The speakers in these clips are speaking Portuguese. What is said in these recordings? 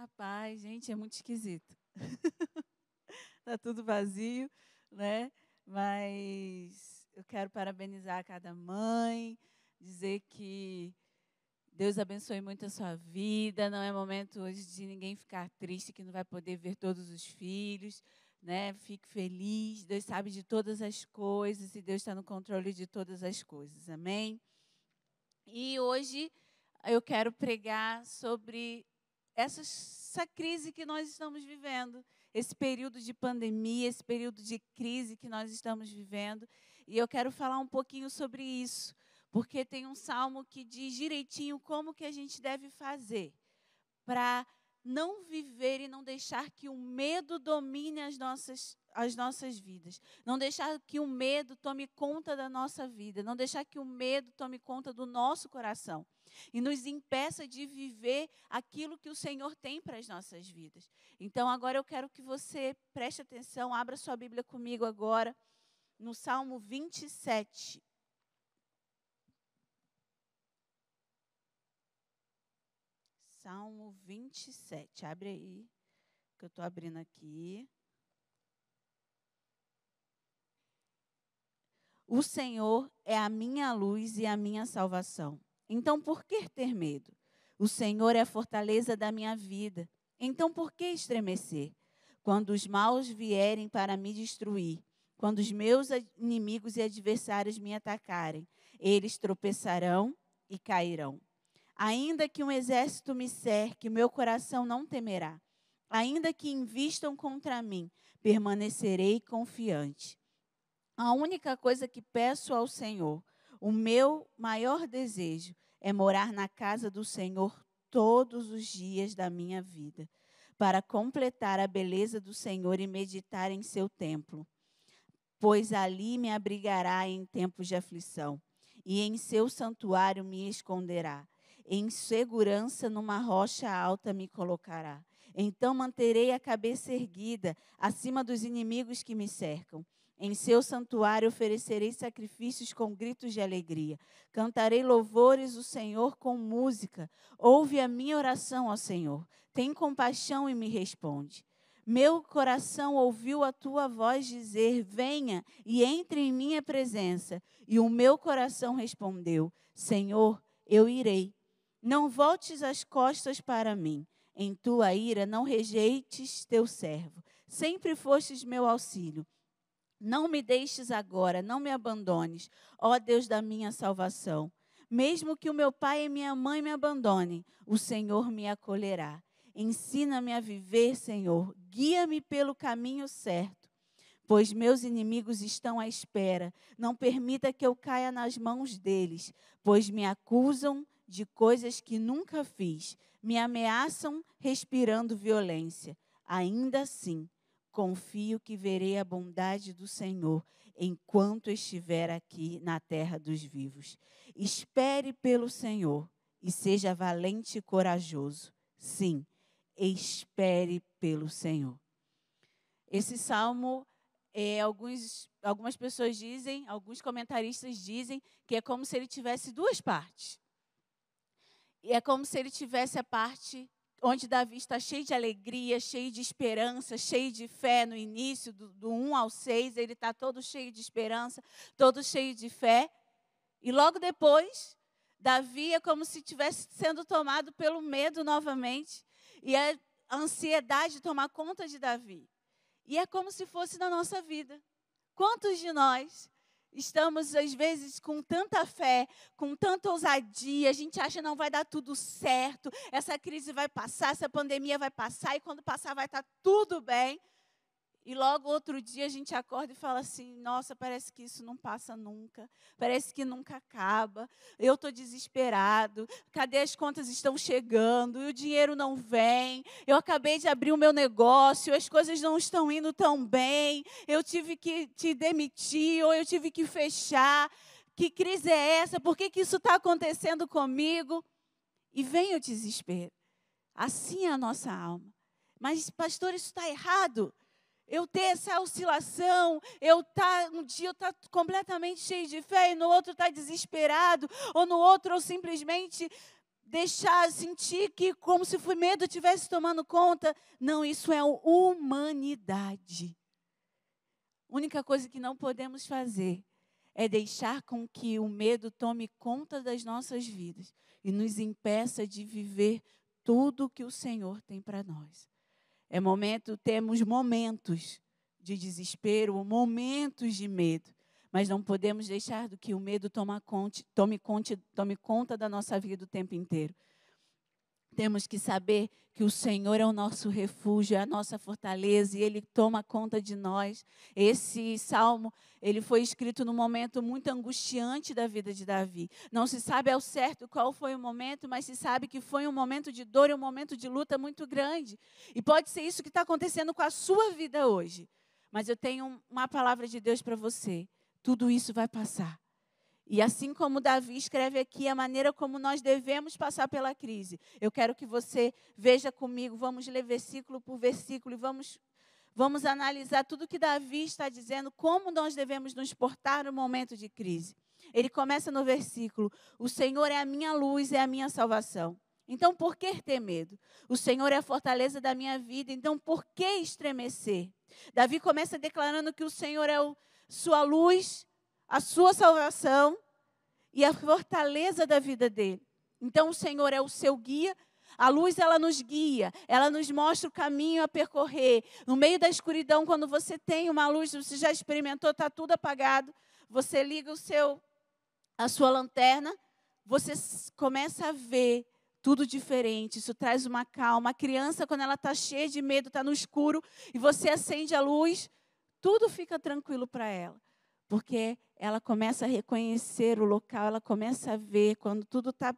Rapaz, gente, é muito esquisito. tá tudo vazio, né? Mas eu quero parabenizar cada mãe, dizer que Deus abençoe muito a sua vida. Não é momento hoje de ninguém ficar triste que não vai poder ver todos os filhos, né? Fique feliz. Deus sabe de todas as coisas e Deus está no controle de todas as coisas. Amém? E hoje eu quero pregar sobre essa, essa crise que nós estamos vivendo, esse período de pandemia, esse período de crise que nós estamos vivendo. E eu quero falar um pouquinho sobre isso, porque tem um salmo que diz direitinho como que a gente deve fazer para não viver e não deixar que o medo domine as nossas, as nossas vidas. Não deixar que o medo tome conta da nossa vida. Não deixar que o medo tome conta do nosso coração. E nos impeça de viver aquilo que o Senhor tem para as nossas vidas. Então, agora eu quero que você preste atenção, abra sua Bíblia comigo agora, no Salmo 27. Salmo 27. Abre aí, que eu estou abrindo aqui. O Senhor é a minha luz e a minha salvação. Então, por que ter medo? O Senhor é a fortaleza da minha vida. Então, por que estremecer? Quando os maus vierem para me destruir, quando os meus inimigos e adversários me atacarem, eles tropeçarão e cairão. Ainda que um exército me cerque, meu coração não temerá. Ainda que invistam contra mim, permanecerei confiante. A única coisa que peço ao Senhor, o meu maior desejo, é morar na casa do Senhor todos os dias da minha vida, para completar a beleza do Senhor e meditar em seu templo. Pois ali me abrigará em tempos de aflição, e em seu santuário me esconderá em segurança numa rocha alta me colocará. Então manterei a cabeça erguida acima dos inimigos que me cercam. Em seu santuário oferecerei sacrifícios com gritos de alegria. Cantarei louvores ao Senhor com música. Ouve a minha oração, ó Senhor. Tem compaixão e me responde. Meu coração ouviu a tua voz dizer: Venha e entre em minha presença. E o meu coração respondeu: Senhor, eu irei não voltes as costas para mim. Em tua ira não rejeites teu servo. Sempre fostes meu auxílio. Não me deixes agora, não me abandones, ó Deus da minha salvação. Mesmo que o meu pai e minha mãe me abandonem, o Senhor me acolherá. Ensina-me a viver, Senhor. Guia-me pelo caminho certo, pois meus inimigos estão à espera. Não permita que eu caia nas mãos deles, pois me acusam de coisas que nunca fiz, me ameaçam respirando violência. Ainda assim, confio que verei a bondade do Senhor enquanto estiver aqui na terra dos vivos. Espere pelo Senhor e seja valente e corajoso. Sim, espere pelo Senhor. Esse salmo, é, alguns, algumas pessoas dizem, alguns comentaristas dizem, que é como se ele tivesse duas partes. E é como se ele tivesse a parte onde Davi está cheio de alegria, cheio de esperança, cheio de fé no início, do, do 1 ao 6, ele está todo cheio de esperança, todo cheio de fé. E logo depois, Davi é como se estivesse sendo tomado pelo medo novamente, e a ansiedade tomar conta de Davi. E é como se fosse na nossa vida. Quantos de nós Estamos, às vezes, com tanta fé, com tanta ousadia, a gente acha que não vai dar tudo certo, essa crise vai passar, essa pandemia vai passar, e quando passar vai estar tudo bem. E logo outro dia a gente acorda e fala assim: nossa, parece que isso não passa nunca, parece que nunca acaba. Eu estou desesperado. Cadê as contas estão chegando? E o dinheiro não vem. Eu acabei de abrir o meu negócio, as coisas não estão indo tão bem. Eu tive que te demitir ou eu tive que fechar. Que crise é essa? Por que, que isso está acontecendo comigo? E vem o desespero. Assim é a nossa alma. Mas, pastor, isso está errado eu ter essa oscilação, eu tá um dia eu tá completamente cheio de fé e no outro tá desesperado, ou no outro eu simplesmente deixar sentir que como se o medo estivesse tomando conta. Não, isso é humanidade. A única coisa que não podemos fazer é deixar com que o medo tome conta das nossas vidas e nos impeça de viver tudo que o Senhor tem para nós. É momento, temos momentos de desespero, momentos de medo, mas não podemos deixar do que o medo toma conta, tome, conta, tome conta da nossa vida o tempo inteiro. Temos que saber que o Senhor é o nosso refúgio, é a nossa fortaleza e Ele toma conta de nós. Esse salmo, ele foi escrito num momento muito angustiante da vida de Davi. Não se sabe ao certo qual foi o momento, mas se sabe que foi um momento de dor e um momento de luta muito grande. E pode ser isso que está acontecendo com a sua vida hoje. Mas eu tenho uma palavra de Deus para você. Tudo isso vai passar. E assim como Davi escreve aqui a maneira como nós devemos passar pela crise, eu quero que você veja comigo, vamos ler versículo por versículo e vamos, vamos analisar tudo que Davi está dizendo, como nós devemos nos portar no momento de crise. Ele começa no versículo: O Senhor é a minha luz, é a minha salvação. Então, por que ter medo? O Senhor é a fortaleza da minha vida, então por que estremecer? Davi começa declarando que o Senhor é o, sua luz, a sua salvação e a fortaleza da vida dele. Então o Senhor é o seu guia. A luz ela nos guia, ela nos mostra o caminho a percorrer. No meio da escuridão, quando você tem uma luz, você já experimentou, está tudo apagado. Você liga o seu, a sua lanterna, você começa a ver tudo diferente. Isso traz uma calma. A criança, quando ela está cheia de medo, está no escuro e você acende a luz, tudo fica tranquilo para ela porque ela começa a reconhecer o local, ela começa a ver quando tudo está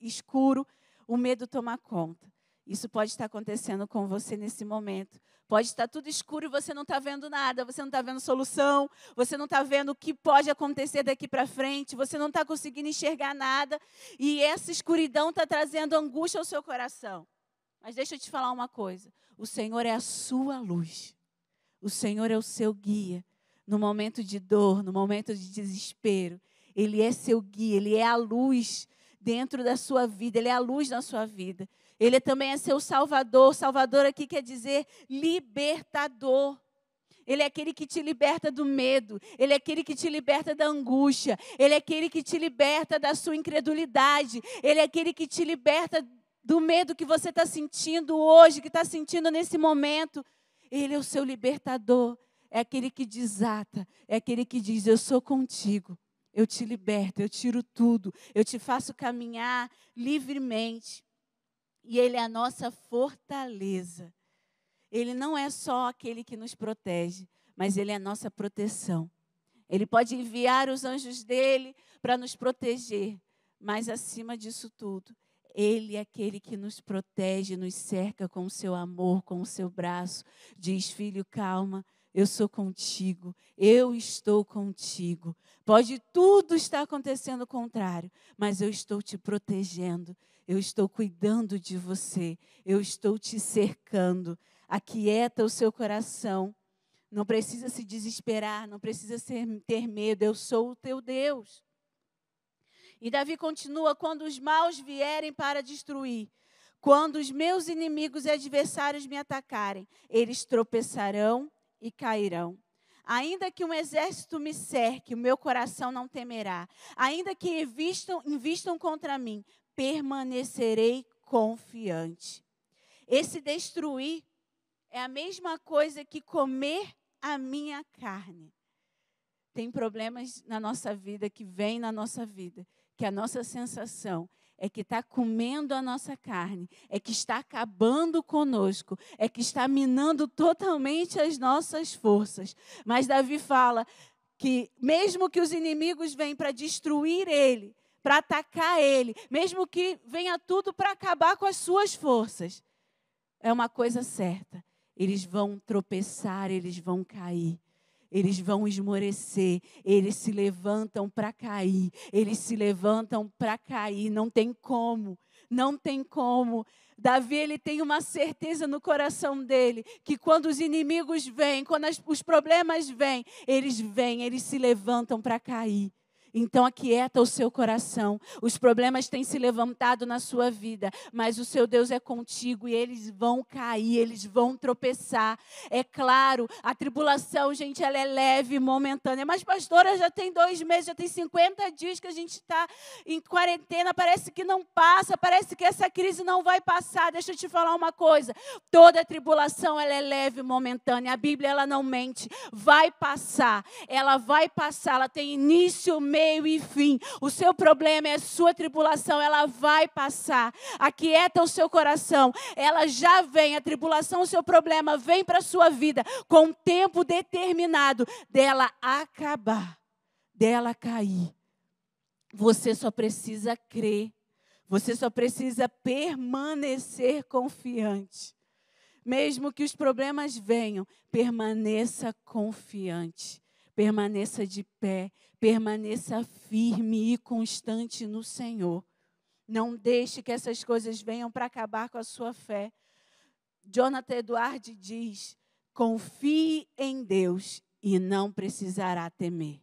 escuro, o medo toma conta. Isso pode estar acontecendo com você nesse momento. Pode estar tudo escuro e você não está vendo nada, você não está vendo solução, você não está vendo o que pode acontecer daqui para frente, você não está conseguindo enxergar nada e essa escuridão está trazendo angústia ao seu coração. Mas deixa eu te falar uma coisa: o Senhor é a sua luz, o Senhor é o seu guia, no momento de dor, no momento de desespero. Ele é seu guia, ele é a luz dentro da sua vida, ele é a luz na sua vida. Ele também é seu salvador. Salvador aqui quer dizer libertador. Ele é aquele que te liberta do medo, ele é aquele que te liberta da angústia, ele é aquele que te liberta da sua incredulidade, ele é aquele que te liberta do medo que você está sentindo hoje, que está sentindo nesse momento. Ele é o seu libertador, é aquele que desata, é aquele que diz: Eu sou contigo, eu te liberto, eu tiro tudo, eu te faço caminhar livremente. E Ele é a nossa fortaleza. Ele não é só aquele que nos protege, mas Ele é a nossa proteção. Ele pode enviar os anjos dele para nos proteger, mas acima disso tudo, ele é aquele que nos protege, nos cerca com o seu amor, com o seu braço. Diz, filho, calma, eu sou contigo, eu estou contigo. Pode tudo estar acontecendo contrário, mas eu estou te protegendo, eu estou cuidando de você, eu estou te cercando. Aquieta o seu coração. Não precisa se desesperar, não precisa ter medo, eu sou o teu Deus. E Davi continua: quando os maus vierem para destruir, quando os meus inimigos e adversários me atacarem, eles tropeçarão e cairão. Ainda que um exército me cerque, o meu coração não temerá. Ainda que invistam, invistam contra mim, permanecerei confiante. Esse destruir é a mesma coisa que comer a minha carne. Tem problemas na nossa vida que vêm na nossa vida, que a nossa sensação é que está comendo a nossa carne, é que está acabando conosco, é que está minando totalmente as nossas forças. Mas Davi fala que, mesmo que os inimigos venham para destruir ele, para atacar ele, mesmo que venha tudo para acabar com as suas forças, é uma coisa certa: eles vão tropeçar, eles vão cair eles vão esmorecer, eles se levantam para cair, eles se levantam para cair, não tem como, não tem como. Davi ele tem uma certeza no coração dele que quando os inimigos vêm, quando as, os problemas vêm, eles vêm, eles se levantam para cair. Então aquieta o seu coração. Os problemas têm se levantado na sua vida, mas o seu Deus é contigo e eles vão cair, eles vão tropeçar. É claro, a tribulação, gente, ela é leve, momentânea. Mas, pastora, já tem dois meses, já tem 50 dias que a gente está em quarentena, parece que não passa, parece que essa crise não vai passar. Deixa eu te falar uma coisa: toda tribulação, ela é leve, momentânea. A Bíblia, ela não mente. Vai passar, ela vai passar, ela tem início, meio meio e fim. O seu problema é a sua tribulação, ela vai passar. Aquieta o seu coração, ela já vem. A tribulação, o seu problema vem para a sua vida com um tempo determinado dela acabar, dela cair. Você só precisa crer. Você só precisa permanecer confiante. Mesmo que os problemas venham, permaneça confiante. Permaneça de pé, permaneça firme e constante no Senhor. Não deixe que essas coisas venham para acabar com a sua fé. Jonathan Eduardo diz: confie em Deus e não precisará temer.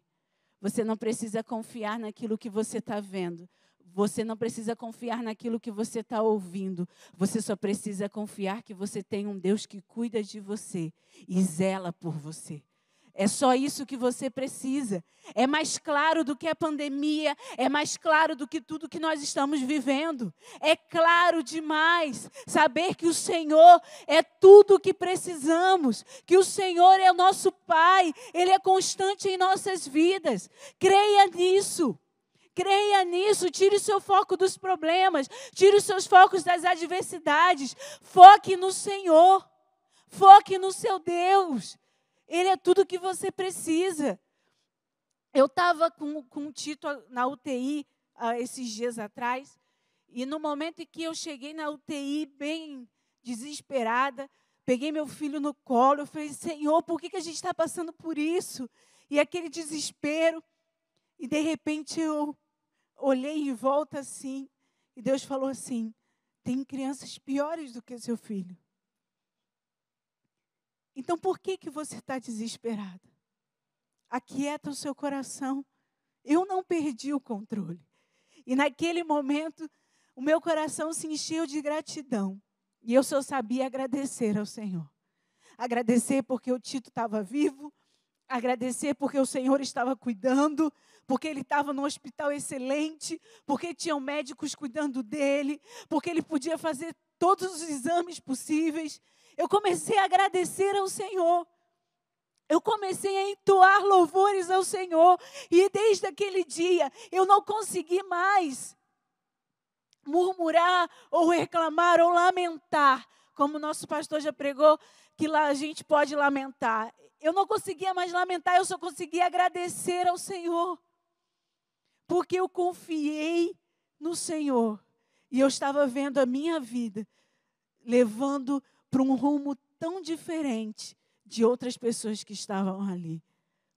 Você não precisa confiar naquilo que você está vendo. Você não precisa confiar naquilo que você está ouvindo. Você só precisa confiar que você tem um Deus que cuida de você e zela por você. É só isso que você precisa. É mais claro do que a pandemia, é mais claro do que tudo que nós estamos vivendo. É claro demais saber que o Senhor é tudo o que precisamos, que o Senhor é o nosso Pai, Ele é constante em nossas vidas. Creia nisso. Creia nisso, tire o seu foco dos problemas, tire os seus focos das adversidades. Foque no Senhor, foque no seu Deus. Ele é tudo que você precisa. Eu estava com, com o Tito na UTI uh, esses dias atrás, e no momento em que eu cheguei na UTI, bem desesperada, peguei meu filho no colo, eu falei, Senhor, por que, que a gente está passando por isso? E aquele desespero, e de repente eu olhei em volta assim, e Deus falou assim: tem crianças piores do que seu filho. Então por que, que você está desesperada? Aquieta o seu coração. Eu não perdi o controle. E naquele momento, o meu coração se encheu de gratidão. E eu só sabia agradecer ao Senhor. Agradecer porque o Tito estava vivo, agradecer porque o Senhor estava cuidando, porque ele estava num hospital excelente, porque tinham médicos cuidando dele, porque ele podia fazer todos os exames possíveis eu comecei a agradecer ao Senhor. Eu comecei a entoar louvores ao Senhor. E desde aquele dia eu não consegui mais murmurar ou reclamar ou lamentar. Como o nosso pastor já pregou, que lá a gente pode lamentar. Eu não conseguia mais lamentar, eu só conseguia agradecer ao Senhor. Porque eu confiei no Senhor. E eu estava vendo a minha vida levando para um rumo tão diferente de outras pessoas que estavam ali.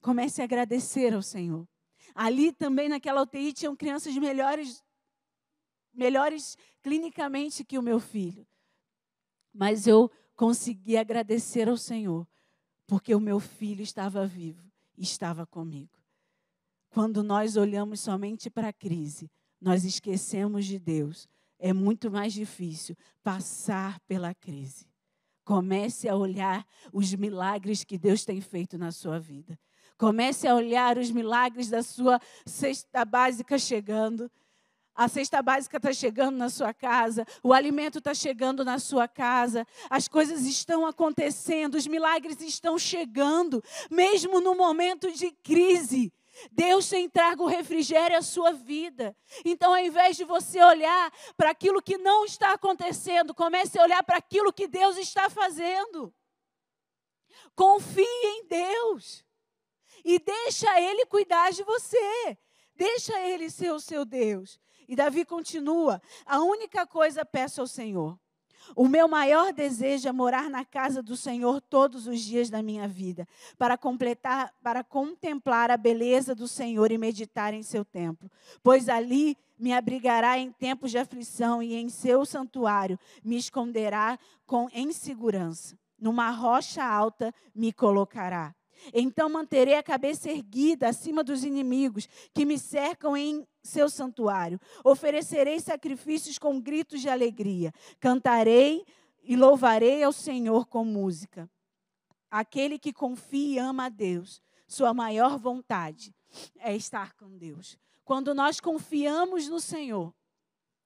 Comece a agradecer ao Senhor. Ali também naquela UTI tinham crianças melhores, melhores clinicamente que o meu filho. Mas eu consegui agradecer ao Senhor, porque o meu filho estava vivo e estava comigo. Quando nós olhamos somente para a crise, nós esquecemos de Deus. É muito mais difícil passar pela crise. Comece a olhar os milagres que Deus tem feito na sua vida. Comece a olhar os milagres da sua cesta básica chegando. A cesta básica está chegando na sua casa, o alimento está chegando na sua casa, as coisas estão acontecendo, os milagres estão chegando, mesmo no momento de crise. Deus tem trago refrigério à sua vida. Então, ao invés de você olhar para aquilo que não está acontecendo, comece a olhar para aquilo que Deus está fazendo. Confie em Deus. E deixa Ele cuidar de você. Deixa Ele ser o seu Deus. E Davi continua: a única coisa peço ao Senhor o meu maior desejo é morar na casa do Senhor todos os dias da minha vida, para completar, para contemplar a beleza do Senhor e meditar em seu templo, pois ali me abrigará em tempos de aflição e em seu santuário me esconderá com em segurança. Numa rocha alta me colocará. Então manterei a cabeça erguida acima dos inimigos que me cercam em seu santuário. Oferecerei sacrifícios com gritos de alegria. Cantarei e louvarei ao Senhor com música. Aquele que confia e ama a Deus, sua maior vontade é estar com Deus. Quando nós confiamos no Senhor,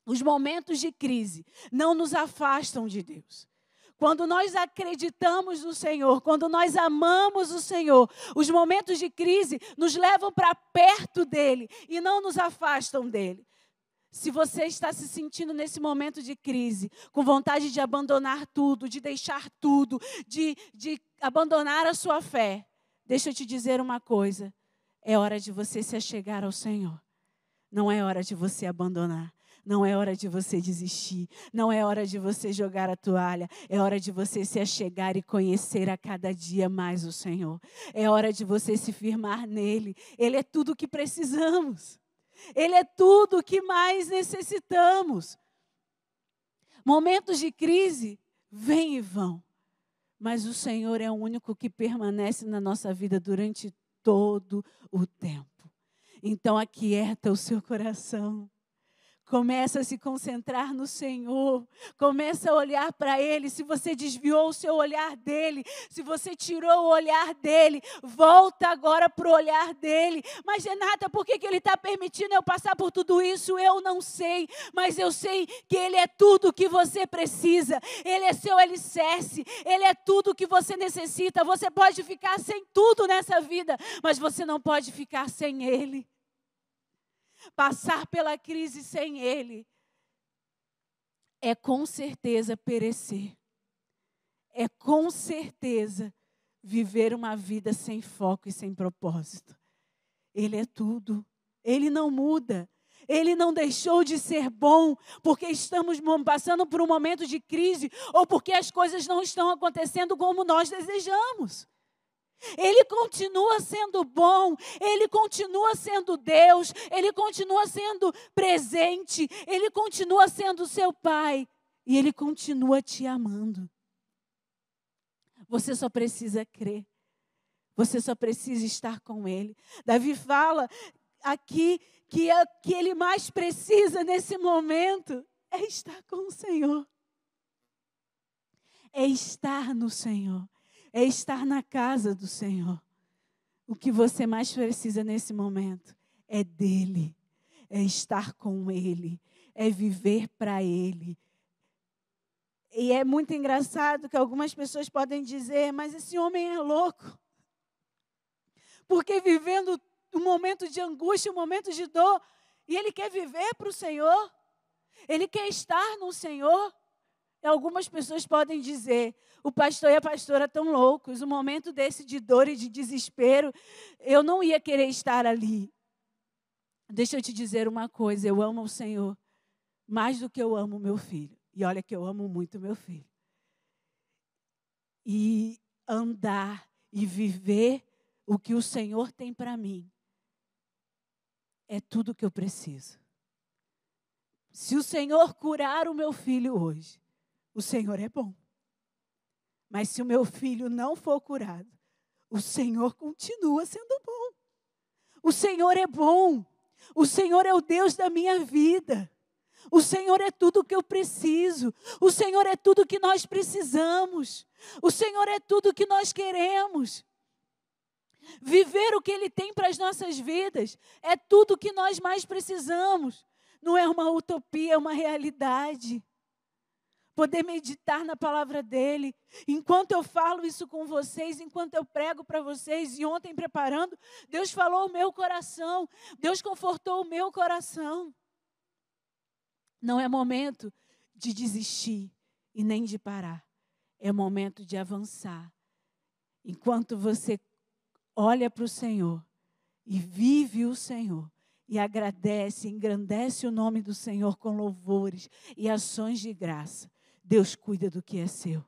os momentos de crise não nos afastam de Deus. Quando nós acreditamos no Senhor, quando nós amamos o Senhor, os momentos de crise nos levam para perto dele e não nos afastam dele. Se você está se sentindo nesse momento de crise, com vontade de abandonar tudo, de deixar tudo, de, de abandonar a sua fé, deixa eu te dizer uma coisa: é hora de você se achegar ao Senhor. Não é hora de você abandonar. Não é hora de você desistir. Não é hora de você jogar a toalha. É hora de você se achegar e conhecer a cada dia mais o Senhor. É hora de você se firmar nele. Ele é tudo o que precisamos. Ele é tudo o que mais necessitamos. Momentos de crise vêm e vão. Mas o Senhor é o único que permanece na nossa vida durante todo o tempo. Então aquieta o seu coração. Começa a se concentrar no Senhor. Começa a olhar para Ele. Se você desviou o seu olhar dele, se você tirou o olhar dele, volta agora para o olhar dele. Mas, Renata, por que, que Ele está permitindo eu passar por tudo isso? Eu não sei. Mas eu sei que Ele é tudo o que você precisa. Ele é seu alicerce. Ele é tudo o que você necessita. Você pode ficar sem tudo nessa vida, mas você não pode ficar sem Ele passar pela crise sem Ele, é com certeza perecer. É com certeza viver uma vida sem foco e sem propósito. Ele é tudo. Ele não muda. Ele não deixou de ser bom porque estamos passando por um momento de crise ou porque as coisas não estão acontecendo como nós desejamos. Ele continua sendo bom, ele continua sendo Deus, ele continua sendo presente, ele continua sendo seu pai e ele continua te amando. Você só precisa crer. Você só precisa estar com ele. Davi fala aqui que o que ele mais precisa nesse momento é estar com o Senhor. É estar no Senhor é estar na casa do Senhor. O que você mais precisa nesse momento é dele, é estar com ele, é viver para ele. E é muito engraçado que algumas pessoas podem dizer, mas esse homem é louco. Porque vivendo um momento de angústia, um momento de dor, e ele quer viver para o Senhor, ele quer estar no Senhor. Algumas pessoas podem dizer: o pastor e a pastora estão loucos. Um momento desse de dor e de desespero, eu não ia querer estar ali. Deixa eu te dizer uma coisa: eu amo o Senhor mais do que eu amo meu filho. E olha que eu amo muito meu filho. E andar e viver o que o Senhor tem para mim é tudo que eu preciso. Se o Senhor curar o meu filho hoje, o Senhor é bom. Mas se o meu filho não for curado, o Senhor continua sendo bom. O Senhor é bom. O Senhor é o Deus da minha vida. O Senhor é tudo o que eu preciso. O Senhor é tudo o que nós precisamos. O Senhor é tudo o que nós queremos. Viver o que Ele tem para as nossas vidas é tudo o que nós mais precisamos. Não é uma utopia, é uma realidade poder meditar na palavra dele. Enquanto eu falo isso com vocês, enquanto eu prego para vocês, e ontem preparando, Deus falou o meu coração, Deus confortou o meu coração. Não é momento de desistir e nem de parar, é momento de avançar. Enquanto você olha para o Senhor e vive o Senhor, e agradece, engrandece o nome do Senhor com louvores e ações de graça. Deus cuida do que é seu.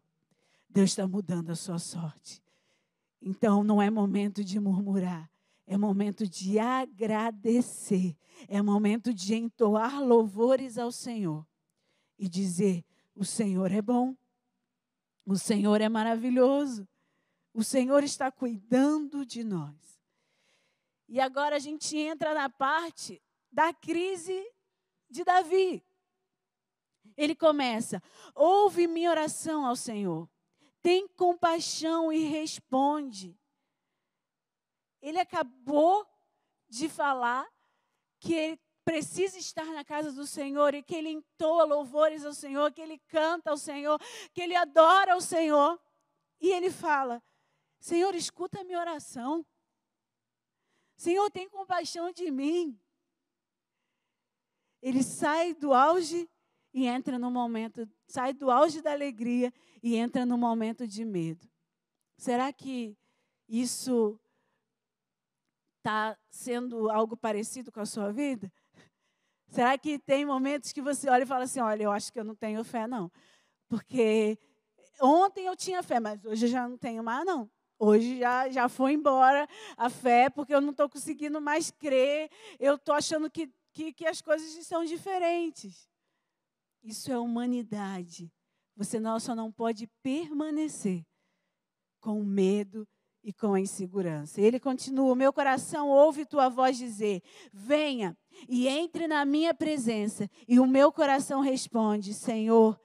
Deus está mudando a sua sorte. Então não é momento de murmurar, é momento de agradecer, é momento de entoar louvores ao Senhor e dizer: o Senhor é bom, o Senhor é maravilhoso, O Senhor está cuidando de nós. E agora a gente entra na parte da crise de Davi. Ele começa: ouve minha oração ao Senhor, tem compaixão e responde. Ele acabou de falar que ele precisa estar na casa do Senhor e que ele entoa louvores ao Senhor, que ele canta ao Senhor, que ele adora ao Senhor. E ele fala: Senhor, escuta a minha oração. Senhor, tem compaixão de mim. Ele sai do auge e entra no momento, sai do auge da alegria e entra no momento de medo. Será que isso está sendo algo parecido com a sua vida? Será que tem momentos que você olha e fala assim: olha, eu acho que eu não tenho fé, não. Porque ontem eu tinha fé, mas hoje eu já não tenho mais, não. Hoje já, já foi embora a fé, porque eu não estou conseguindo mais crer. Eu estou achando que, que, que as coisas são diferentes. Isso é humanidade. Você não, só não pode permanecer com medo e com a insegurança. Ele continua: Meu coração ouve tua voz dizer: Venha e entre na minha presença. E o meu coração responde: Senhor,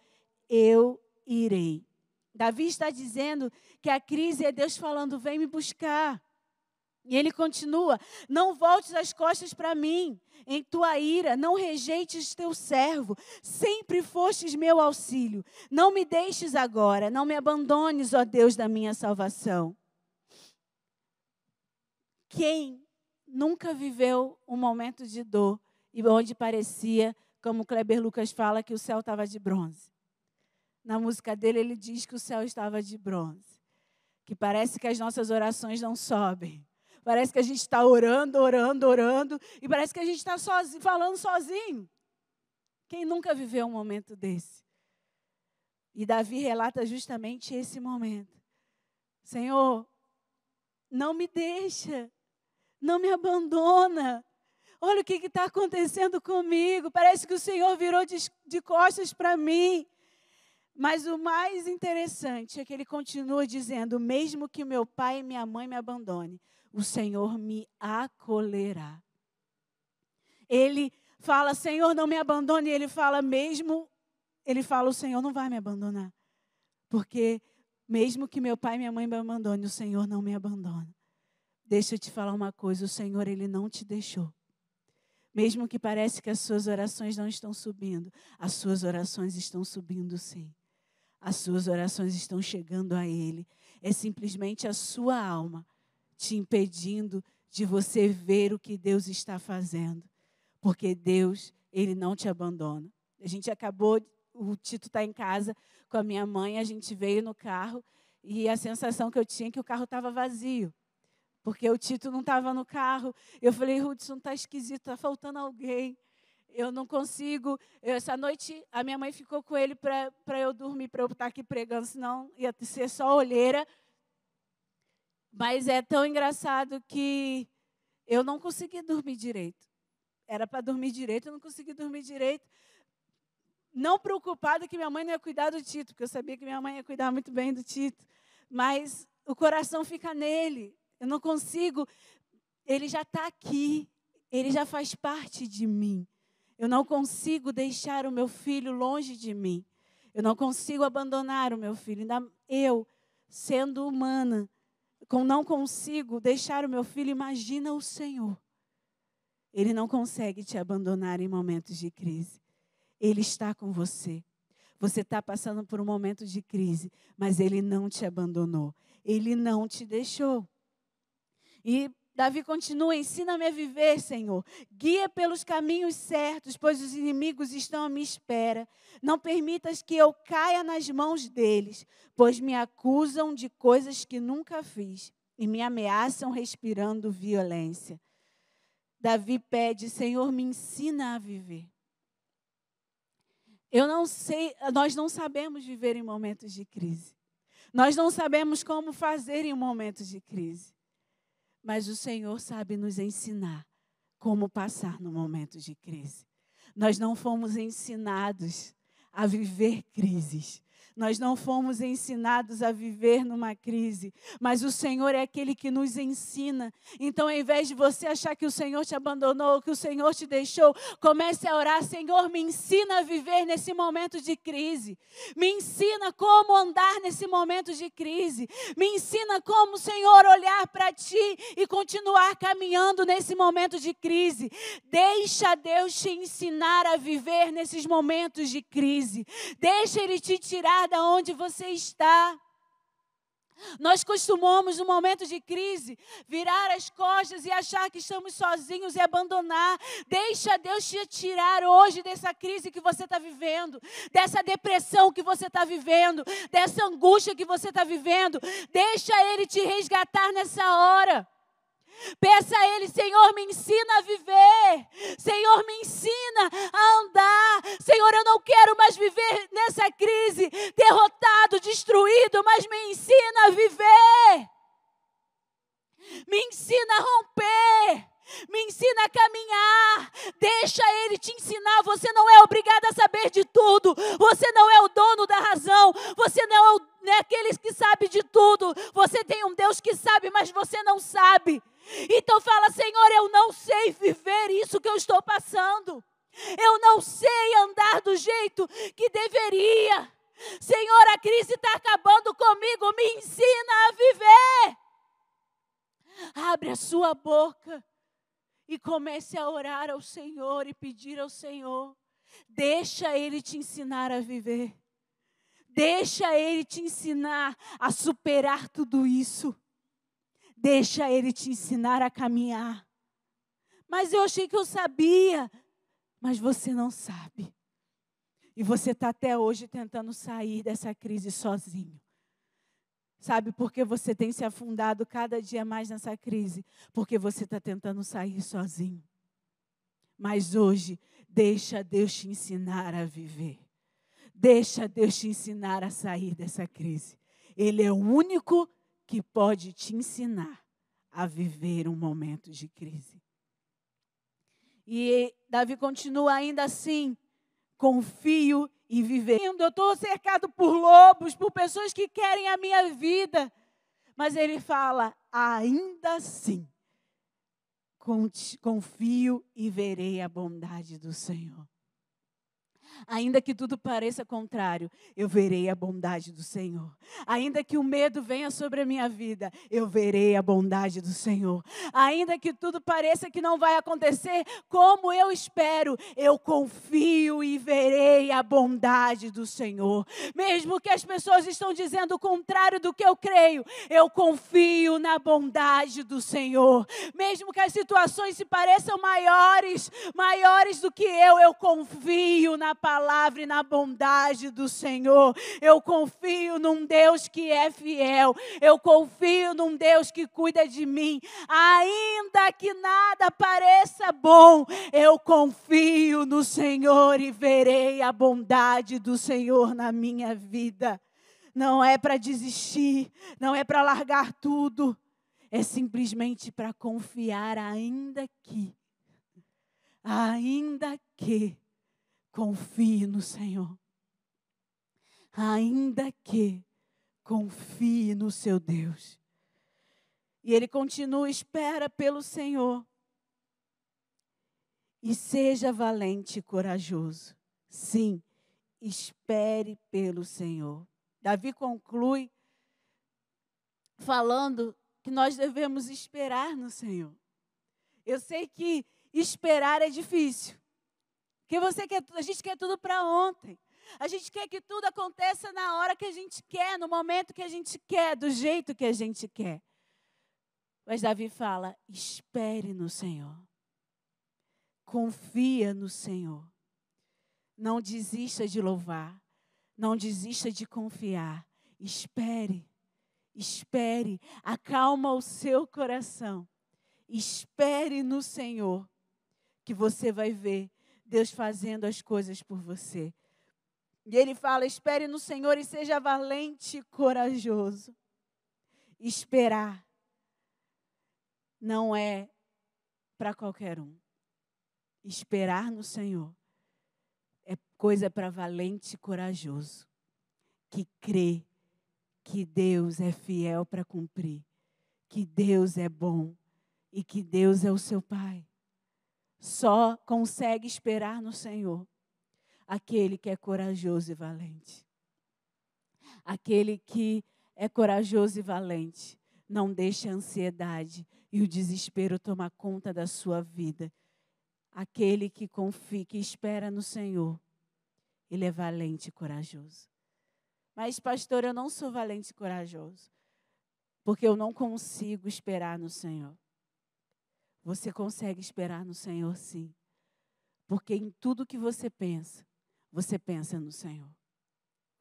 eu irei. Davi está dizendo que a crise é Deus falando: Vem me buscar. E ele continua: Não voltes as costas para mim, em tua ira, não rejeites teu servo, sempre fostes meu auxílio. Não me deixes agora, não me abandones, ó Deus da minha salvação. Quem nunca viveu um momento de dor e onde parecia, como Kleber Lucas fala, que o céu estava de bronze? Na música dele, ele diz que o céu estava de bronze. Que parece que as nossas orações não sobem. Parece que a gente está orando, orando, orando. E parece que a gente está sozinho, falando sozinho. Quem nunca viveu um momento desse? E Davi relata justamente esse momento. Senhor, não me deixa não me abandona. Olha o que está acontecendo comigo. Parece que o Senhor virou de, de costas para mim. Mas o mais interessante é que ele continua dizendo: mesmo que meu pai e minha mãe me abandone, o Senhor me acolherá. Ele fala: Senhor, não me abandone. E ele fala: mesmo. Ele fala: o Senhor não vai me abandonar. Porque mesmo que meu pai e minha mãe me abandone, o Senhor não me abandona. Deixa eu te falar uma coisa, o Senhor ele não te deixou. Mesmo que pareça que as suas orações não estão subindo, as suas orações estão subindo sim. As suas orações estão chegando a ele. É simplesmente a sua alma te impedindo de você ver o que Deus está fazendo. Porque Deus, ele não te abandona. A gente acabou, o Tito está em casa com a minha mãe, a gente veio no carro e a sensação que eu tinha é que o carro estava vazio porque o Tito não estava no carro. Eu falei, Hudson, está esquisito, está faltando alguém. Eu não consigo. Essa noite a minha mãe ficou com ele para eu dormir, para eu estar aqui pregando, senão ia ser só olheira. Mas é tão engraçado que eu não consegui dormir direito. Era para dormir direito, eu não consegui dormir direito. Não preocupada que minha mãe não ia cuidar do Tito, porque eu sabia que minha mãe ia cuidar muito bem do Tito. Mas o coração fica nele. Eu não consigo. Ele já está aqui. Ele já faz parte de mim. Eu não consigo deixar o meu filho longe de mim. Eu não consigo abandonar o meu filho. Ainda eu, sendo humana, com não consigo deixar o meu filho, imagina o Senhor. Ele não consegue te abandonar em momentos de crise. Ele está com você. Você está passando por um momento de crise, mas ele não te abandonou. Ele não te deixou. E Davi continua: ensina-me a viver, Senhor. Guia pelos caminhos certos, pois os inimigos estão à minha espera. Não permitas que eu caia nas mãos deles, pois me acusam de coisas que nunca fiz e me ameaçam respirando violência. Davi pede: Senhor, me ensina a viver. Eu não sei, nós não sabemos viver em momentos de crise. Nós não sabemos como fazer em momentos de crise. Mas o Senhor sabe nos ensinar como passar no momento de crise. Nós não fomos ensinados a viver crises. Nós não fomos ensinados a viver numa crise, mas o Senhor é aquele que nos ensina. Então, ao invés de você achar que o Senhor te abandonou, que o Senhor te deixou, comece a orar: Senhor, me ensina a viver nesse momento de crise. Me ensina como andar nesse momento de crise. Me ensina como, Senhor, olhar para ti e continuar caminhando nesse momento de crise. Deixa Deus te ensinar a viver nesses momentos de crise. Deixa Ele te tirar da onde você está. Nós costumamos, no momento de crise, virar as costas e achar que estamos sozinhos e abandonar. Deixa Deus te tirar hoje dessa crise que você está vivendo, dessa depressão que você está vivendo, dessa angústia que você está vivendo. Deixa Ele te resgatar nessa hora. Peça a Ele, Senhor, me ensina a viver. Senhor, me ensina a andar. Senhor, eu não quero mais viver nessa crise, derrotado, destruído, mas me ensina a viver. Me ensina a romper. Me ensina a caminhar. Deixa Ele te ensinar. Você não é obrigado a saber de tudo. Você não é o dono da razão. Você não é, o, não é que sabe de tudo. Você tem um Deus que sabe, mas você não sabe. Então fala, Senhor, eu não sei viver isso que eu estou passando. Eu não sei andar do jeito que deveria. Senhor, a crise está acabando comigo. Me ensina a viver. Abre a sua boca e comece a orar ao Senhor e pedir ao Senhor. Deixa Ele te ensinar a viver. Deixa Ele te ensinar a superar tudo isso. Deixa Ele te ensinar a caminhar. Mas eu achei que eu sabia. Mas você não sabe. E você está até hoje tentando sair dessa crise sozinho. Sabe por que você tem se afundado cada dia mais nessa crise? Porque você está tentando sair sozinho. Mas hoje, deixa Deus te ensinar a viver. Deixa Deus te ensinar a sair dessa crise. Ele é o único que pode te ensinar a viver um momento de crise. E Davi continua ainda assim: confio e vivendo. Eu estou cercado por lobos, por pessoas que querem a minha vida. Mas ele fala: ainda assim, confio e verei a bondade do Senhor. Ainda que tudo pareça contrário, eu verei a bondade do Senhor. Ainda que o medo venha sobre a minha vida, eu verei a bondade do Senhor. Ainda que tudo pareça que não vai acontecer como eu espero, eu confio e verei a bondade do Senhor. Mesmo que as pessoas estão dizendo o contrário do que eu creio, eu confio na bondade do Senhor. Mesmo que as situações se pareçam maiores, maiores do que eu, eu confio na palavra e na bondade do Senhor. Eu confio num Deus que é fiel. Eu confio num Deus que cuida de mim. Ainda que nada pareça bom, eu confio no Senhor e verei a bondade do Senhor na minha vida. Não é para desistir, não é para largar tudo, é simplesmente para confiar, ainda que, ainda que confie no Senhor. Ainda que confie no seu Deus. E ele continua: espera pelo Senhor. E seja valente e corajoso. Sim, espere pelo Senhor. Davi conclui falando que nós devemos esperar no Senhor. Eu sei que esperar é difícil. Porque você quer, a gente quer tudo para ontem. A gente quer que tudo aconteça na hora que a gente quer, no momento que a gente quer, do jeito que a gente quer. Mas Davi fala: espere no Senhor. Confia no Senhor. Não desista de louvar. Não desista de confiar. Espere. Espere. Acalma o seu coração. Espere no Senhor. Que você vai ver Deus fazendo as coisas por você. E ele fala: espere no Senhor e seja valente e corajoso. Esperar não é para qualquer um. Esperar no Senhor é coisa para valente e corajoso. que crê que Deus é fiel para cumprir, que Deus é bom e que Deus é o seu Pai. Só consegue esperar no Senhor aquele que é corajoso e valente. Aquele que é corajoso e valente não deixa a ansiedade e o desespero tomar conta da sua vida. Aquele que confia, que espera no Senhor, ele é valente e corajoso. Mas, pastor, eu não sou valente e corajoso, porque eu não consigo esperar no Senhor. Você consegue esperar no Senhor, sim. Porque em tudo que você pensa, você pensa no Senhor.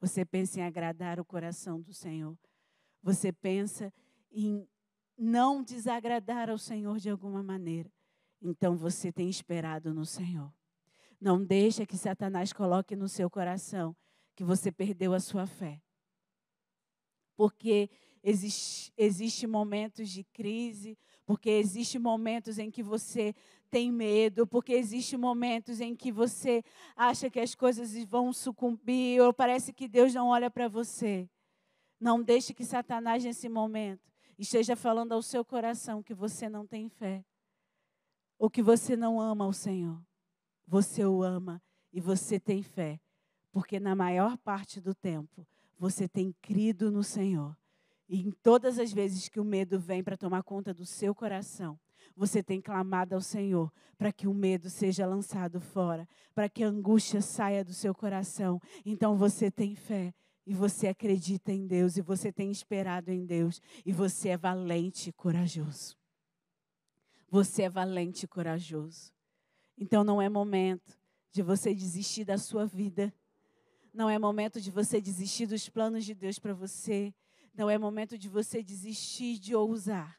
Você pensa em agradar o coração do Senhor. Você pensa em não desagradar ao Senhor de alguma maneira. Então você tem esperado no Senhor. Não deixa que Satanás coloque no seu coração que você perdeu a sua fé. Porque existe, existe momentos de crise, porque existe momentos em que você tem medo, porque existe momentos em que você acha que as coisas vão sucumbir, ou parece que Deus não olha para você. Não deixe que Satanás, nesse momento, esteja falando ao seu coração que você não tem fé, ou que você não ama o Senhor. Você o ama e você tem fé, porque na maior parte do tempo você tem crido no Senhor e em todas as vezes que o medo vem para tomar conta do seu coração, você tem clamado ao Senhor para que o medo seja lançado fora, para que a angústia saia do seu coração. Então você tem fé e você acredita em Deus e você tem esperado em Deus e você é valente e corajoso. Você é valente e corajoso. Então não é momento de você desistir da sua vida. Não é momento de você desistir dos planos de Deus para você. Não é momento de você desistir de ousar.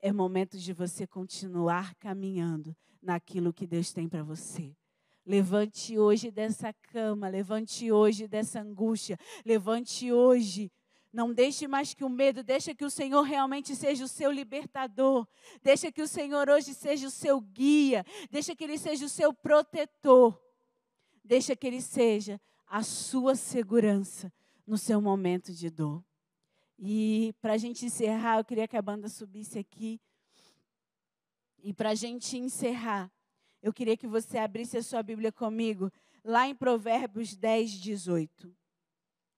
É momento de você continuar caminhando naquilo que Deus tem para você. Levante hoje dessa cama, levante hoje dessa angústia, levante hoje. Não deixe mais que o medo, deixa que o Senhor realmente seja o seu libertador. Deixa que o Senhor hoje seja o seu guia, deixa que ele seja o seu protetor. Deixa que ele seja a sua segurança no seu momento de dor. E para a gente encerrar, eu queria que a banda subisse aqui. E para a gente encerrar, eu queria que você abrisse a sua Bíblia comigo, lá em Provérbios 10, 18.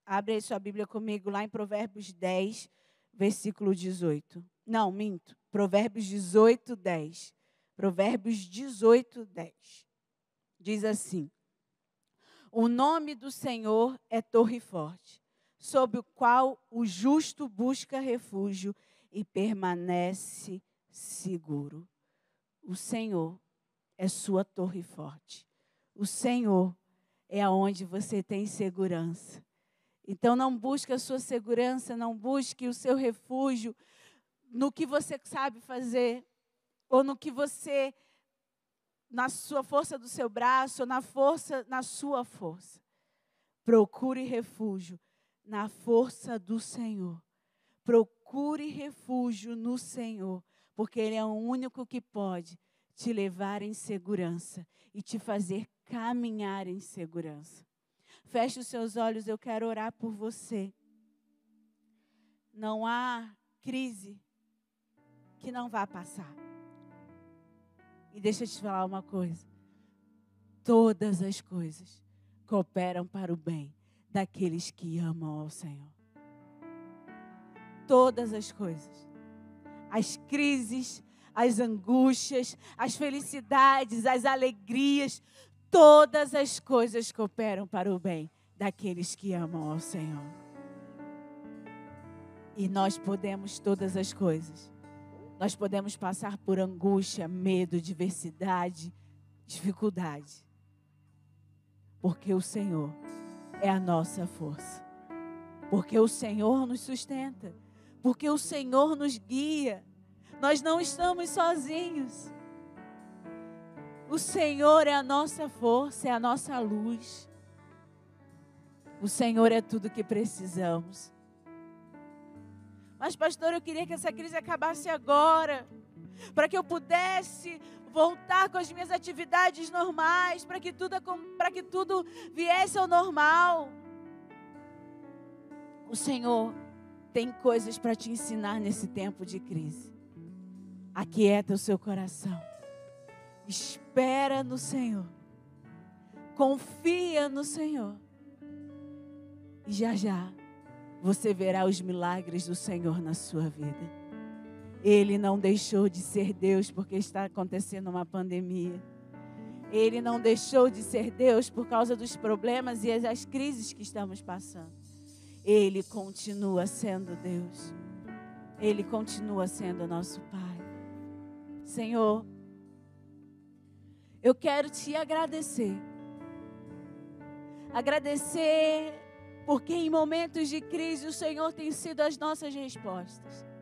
Abre aí sua Bíblia comigo, lá em Provérbios 10, versículo 18. Não, minto. Provérbios 18, 10. Provérbios 18, 10. Diz assim: O nome do Senhor é torre forte sob o qual o justo busca refúgio e permanece seguro. O Senhor é sua torre forte. O Senhor é aonde você tem segurança. Então não busque a sua segurança, não busque o seu refúgio no que você sabe fazer ou no que você na sua força do seu braço, ou na força na sua força. Procure refúgio na força do Senhor. Procure refúgio no Senhor, porque Ele é o único que pode te levar em segurança e te fazer caminhar em segurança. Feche os seus olhos, eu quero orar por você. Não há crise que não vá passar. E deixa eu te falar uma coisa. Todas as coisas cooperam para o bem daqueles que amam ao Senhor. Todas as coisas, as crises, as angústias, as felicidades, as alegrias, todas as coisas cooperam para o bem daqueles que amam ao Senhor. E nós podemos todas as coisas. Nós podemos passar por angústia, medo, diversidade, dificuldade. Porque o Senhor é a nossa força. Porque o Senhor nos sustenta. Porque o Senhor nos guia. Nós não estamos sozinhos. O Senhor é a nossa força, é a nossa luz. O Senhor é tudo que precisamos. Mas, pastor, eu queria que essa crise acabasse agora, para que eu pudesse voltar com as minhas atividades normais, para que tudo para que tudo viesse ao normal. O Senhor tem coisas para te ensinar nesse tempo de crise. Aquieta o seu coração. Espera no Senhor. Confia no Senhor. E já já você verá os milagres do Senhor na sua vida. Ele não deixou de ser Deus porque está acontecendo uma pandemia. Ele não deixou de ser Deus por causa dos problemas e as crises que estamos passando. Ele continua sendo Deus. Ele continua sendo nosso Pai. Senhor, eu quero te agradecer. Agradecer porque em momentos de crise o Senhor tem sido as nossas respostas.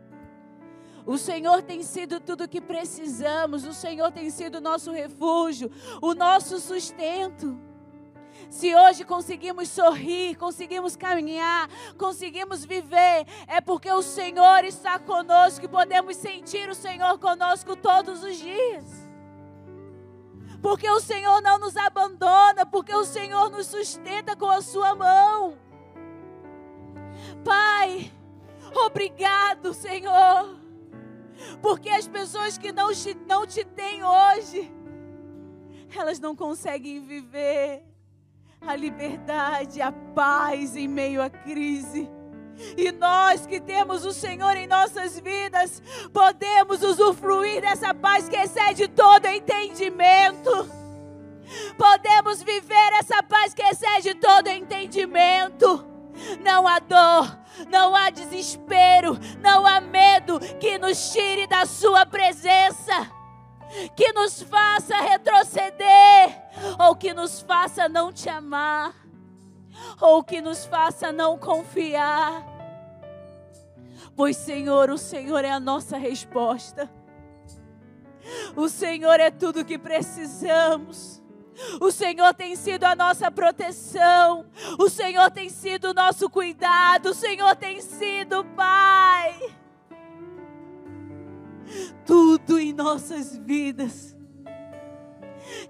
O Senhor tem sido tudo o que precisamos, o Senhor tem sido o nosso refúgio, o nosso sustento. Se hoje conseguimos sorrir, conseguimos caminhar, conseguimos viver, é porque o Senhor está conosco e podemos sentir o Senhor conosco todos os dias. Porque o Senhor não nos abandona, porque o Senhor nos sustenta com a sua mão. Pai, obrigado, Senhor. Porque as pessoas que não te, não te têm hoje, elas não conseguem viver a liberdade, a paz em meio à crise. E nós que temos o Senhor em nossas vidas, podemos usufruir dessa paz que excede todo entendimento. Podemos viver essa paz que excede todo entendimento. Não há dor, não há desespero, não há medo que nos tire da Sua presença que nos faça retroceder, ou que nos faça não te amar, ou que nos faça não confiar. Pois, Senhor, o Senhor é a nossa resposta. O Senhor é tudo que precisamos. O Senhor tem sido a nossa proteção. O Senhor tem sido o nosso cuidado. O Senhor tem sido Pai tudo em nossas vidas.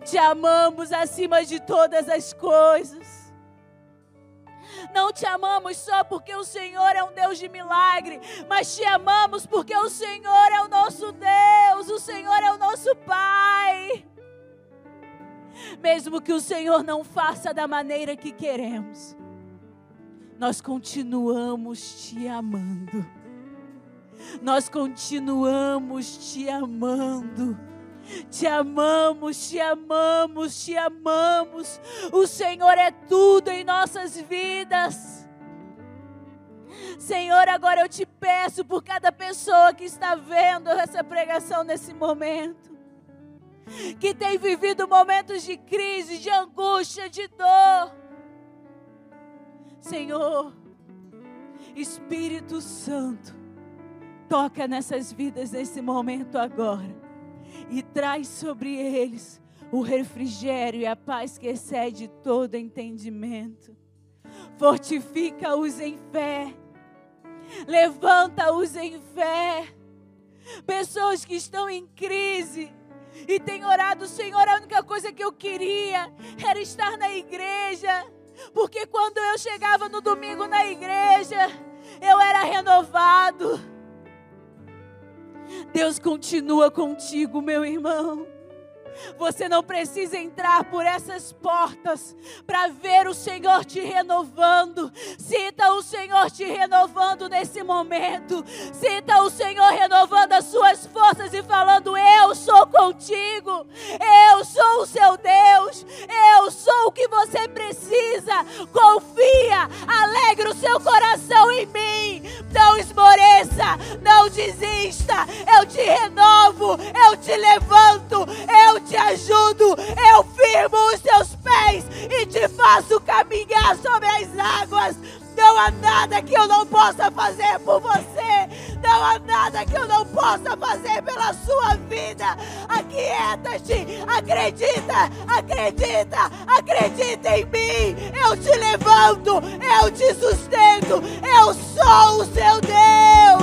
Te amamos acima de todas as coisas. Não te amamos só porque o Senhor é um Deus de milagre, mas te amamos porque o Senhor é o nosso Deus, o Senhor é o nosso Pai. Mesmo que o Senhor não faça da maneira que queremos, nós continuamos te amando nós continuamos te amando. Te amamos, te amamos, te amamos. O Senhor é tudo em nossas vidas. Senhor, agora eu te peço por cada pessoa que está vendo essa pregação nesse momento, que tem vivido momentos de crise, de angústia, de dor. Senhor, Espírito Santo, Toca nessas vidas nesse momento agora e traz sobre eles o refrigério e a paz que excede todo entendimento. Fortifica-os em fé, levanta-os em fé. Pessoas que estão em crise e têm orado, Senhor, a única coisa que eu queria era estar na igreja, porque quando eu chegava no domingo na igreja, eu era renovado. Deus continua contigo, meu irmão. Você não precisa entrar por essas portas para ver o Senhor te renovando. Sinta o Senhor te renovando nesse momento. Sinta o Senhor renovando as suas forças e falando: Eu sou contigo. Eu sou o seu Deus. Eu sou o que você precisa. Confia. Alegre o seu coração em mim. Não esmoreça. Não desista. Eu te renovo. Eu te levanto. Eu te ajudo, eu firmo os teus pés e te faço caminhar sobre as águas. Não há nada que eu não possa fazer por você. Não há nada que eu não possa fazer pela sua vida. Aquieta-te, acredita, acredita, acredita em mim. Eu te levanto, eu te sustento. Eu sou o seu Deus.